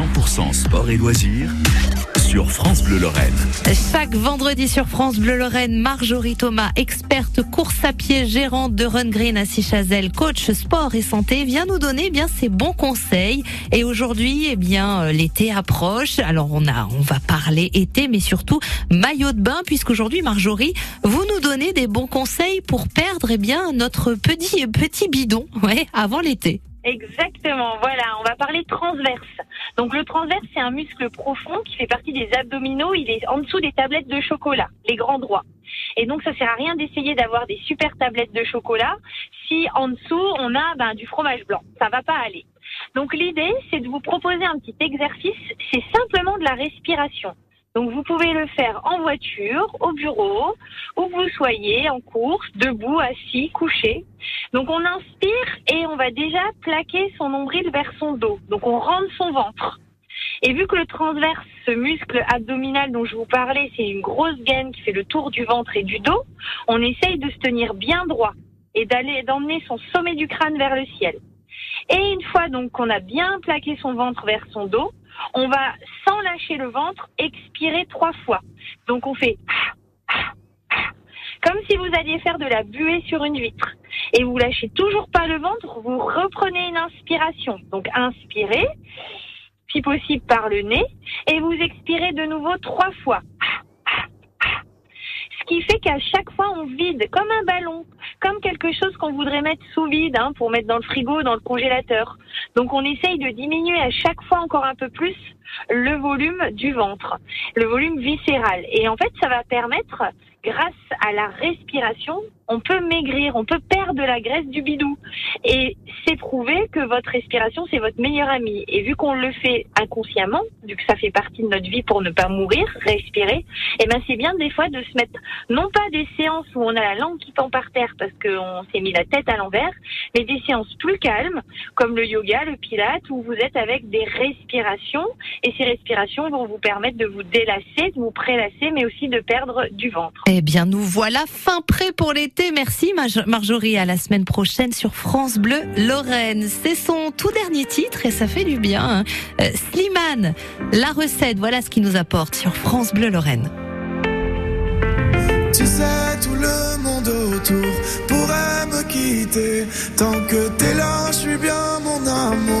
100% sport et loisirs sur France Bleu Lorraine. Chaque vendredi sur France Bleu Lorraine, Marjorie Thomas, experte course à pied, gérante de Run Green à Sichazel, coach sport et santé, vient nous donner eh bien ses bons conseils. Et aujourd'hui, eh bien euh, l'été approche. Alors on a, on va parler été, mais surtout maillot de bain, puisqu'aujourd'hui Marjorie, vous nous donnez des bons conseils pour perdre eh bien notre petit petit bidon, ouais, avant l'été. Exactement, voilà, on va parler transverse. Donc le transverse, c'est un muscle profond qui fait partie des abdominaux, il est en dessous des tablettes de chocolat, les grands droits. Et donc ça sert à rien d'essayer d'avoir des super tablettes de chocolat si en dessous on a ben, du fromage blanc, ça va pas aller. Donc l'idée, c'est de vous proposer un petit exercice, c'est simplement de la respiration. Donc vous pouvez le faire en voiture, au bureau, où vous soyez, en course, debout, assis, couché. Donc on inspire et on va déjà plaquer son nombril vers son dos. Donc on rentre son ventre. Et vu que le transverse, ce muscle abdominal dont je vous parlais, c'est une grosse gaine qui fait le tour du ventre et du dos, on essaye de se tenir bien droit et d'aller d'emmener son sommet du crâne vers le ciel. Et une fois donc qu'on a bien plaqué son ventre vers son dos, on va, sans lâcher le ventre, expirer trois fois. Donc on fait comme si vous alliez faire de la buée sur une vitre. Et vous lâchez toujours pas le ventre, vous reprenez une inspiration. Donc inspirez, si possible par le nez, et vous expirez de nouveau trois fois. Ce qui fait qu'à chaque fois on vide comme un ballon, comme quelque chose qu'on voudrait mettre sous vide hein, pour mettre dans le frigo, dans le congélateur. Donc on essaye de diminuer à chaque fois encore un peu plus le volume du ventre, le volume viscéral. Et en fait, ça va permettre, grâce à la respiration, on peut maigrir, on peut perdre la graisse du bidou. Et c'est prouvé que votre respiration, c'est votre meilleur ami. Et vu qu'on le fait inconsciemment, vu que ça fait partie de notre vie pour ne pas mourir, respirer, eh ben c'est bien des fois de se mettre, non pas des séances où on a la langue qui pend par terre parce qu'on s'est mis la tête à l'envers, mais des séances plus calmes, comme le yoga, le pilate, où vous êtes avec des respirations. Et ces respirations vont vous permettre de vous délasser, de vous prélasser, mais aussi de perdre du ventre. Eh bien, nous voilà fin prêt pour l'été Merci Marjorie. À la semaine prochaine sur France Bleu Lorraine. C'est son tout dernier titre et ça fait du bien. Hein. Euh, Slimane, la recette, voilà ce qu'il nous apporte sur France Bleu Lorraine. Tu sais, tout le monde autour pourrait me quitter. Tant que t'es là, je suis bien mon amour.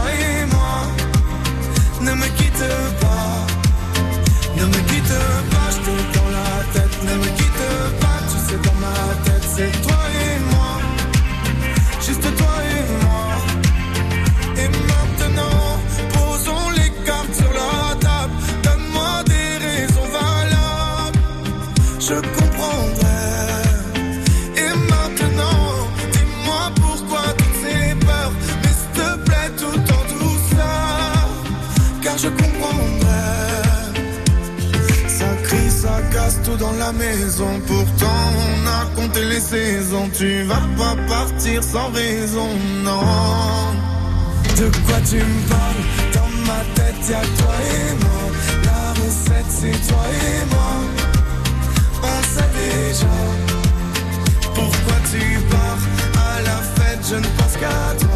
tout dans la maison. Pourtant, on a compté les saisons. Tu vas pas partir sans raison, non. De quoi tu me parles? Dans ma tête, y'a toi et moi. La recette, c'est toi et moi. On sait déjà. Pourquoi tu pars à la fête Je ne pense qu'à toi.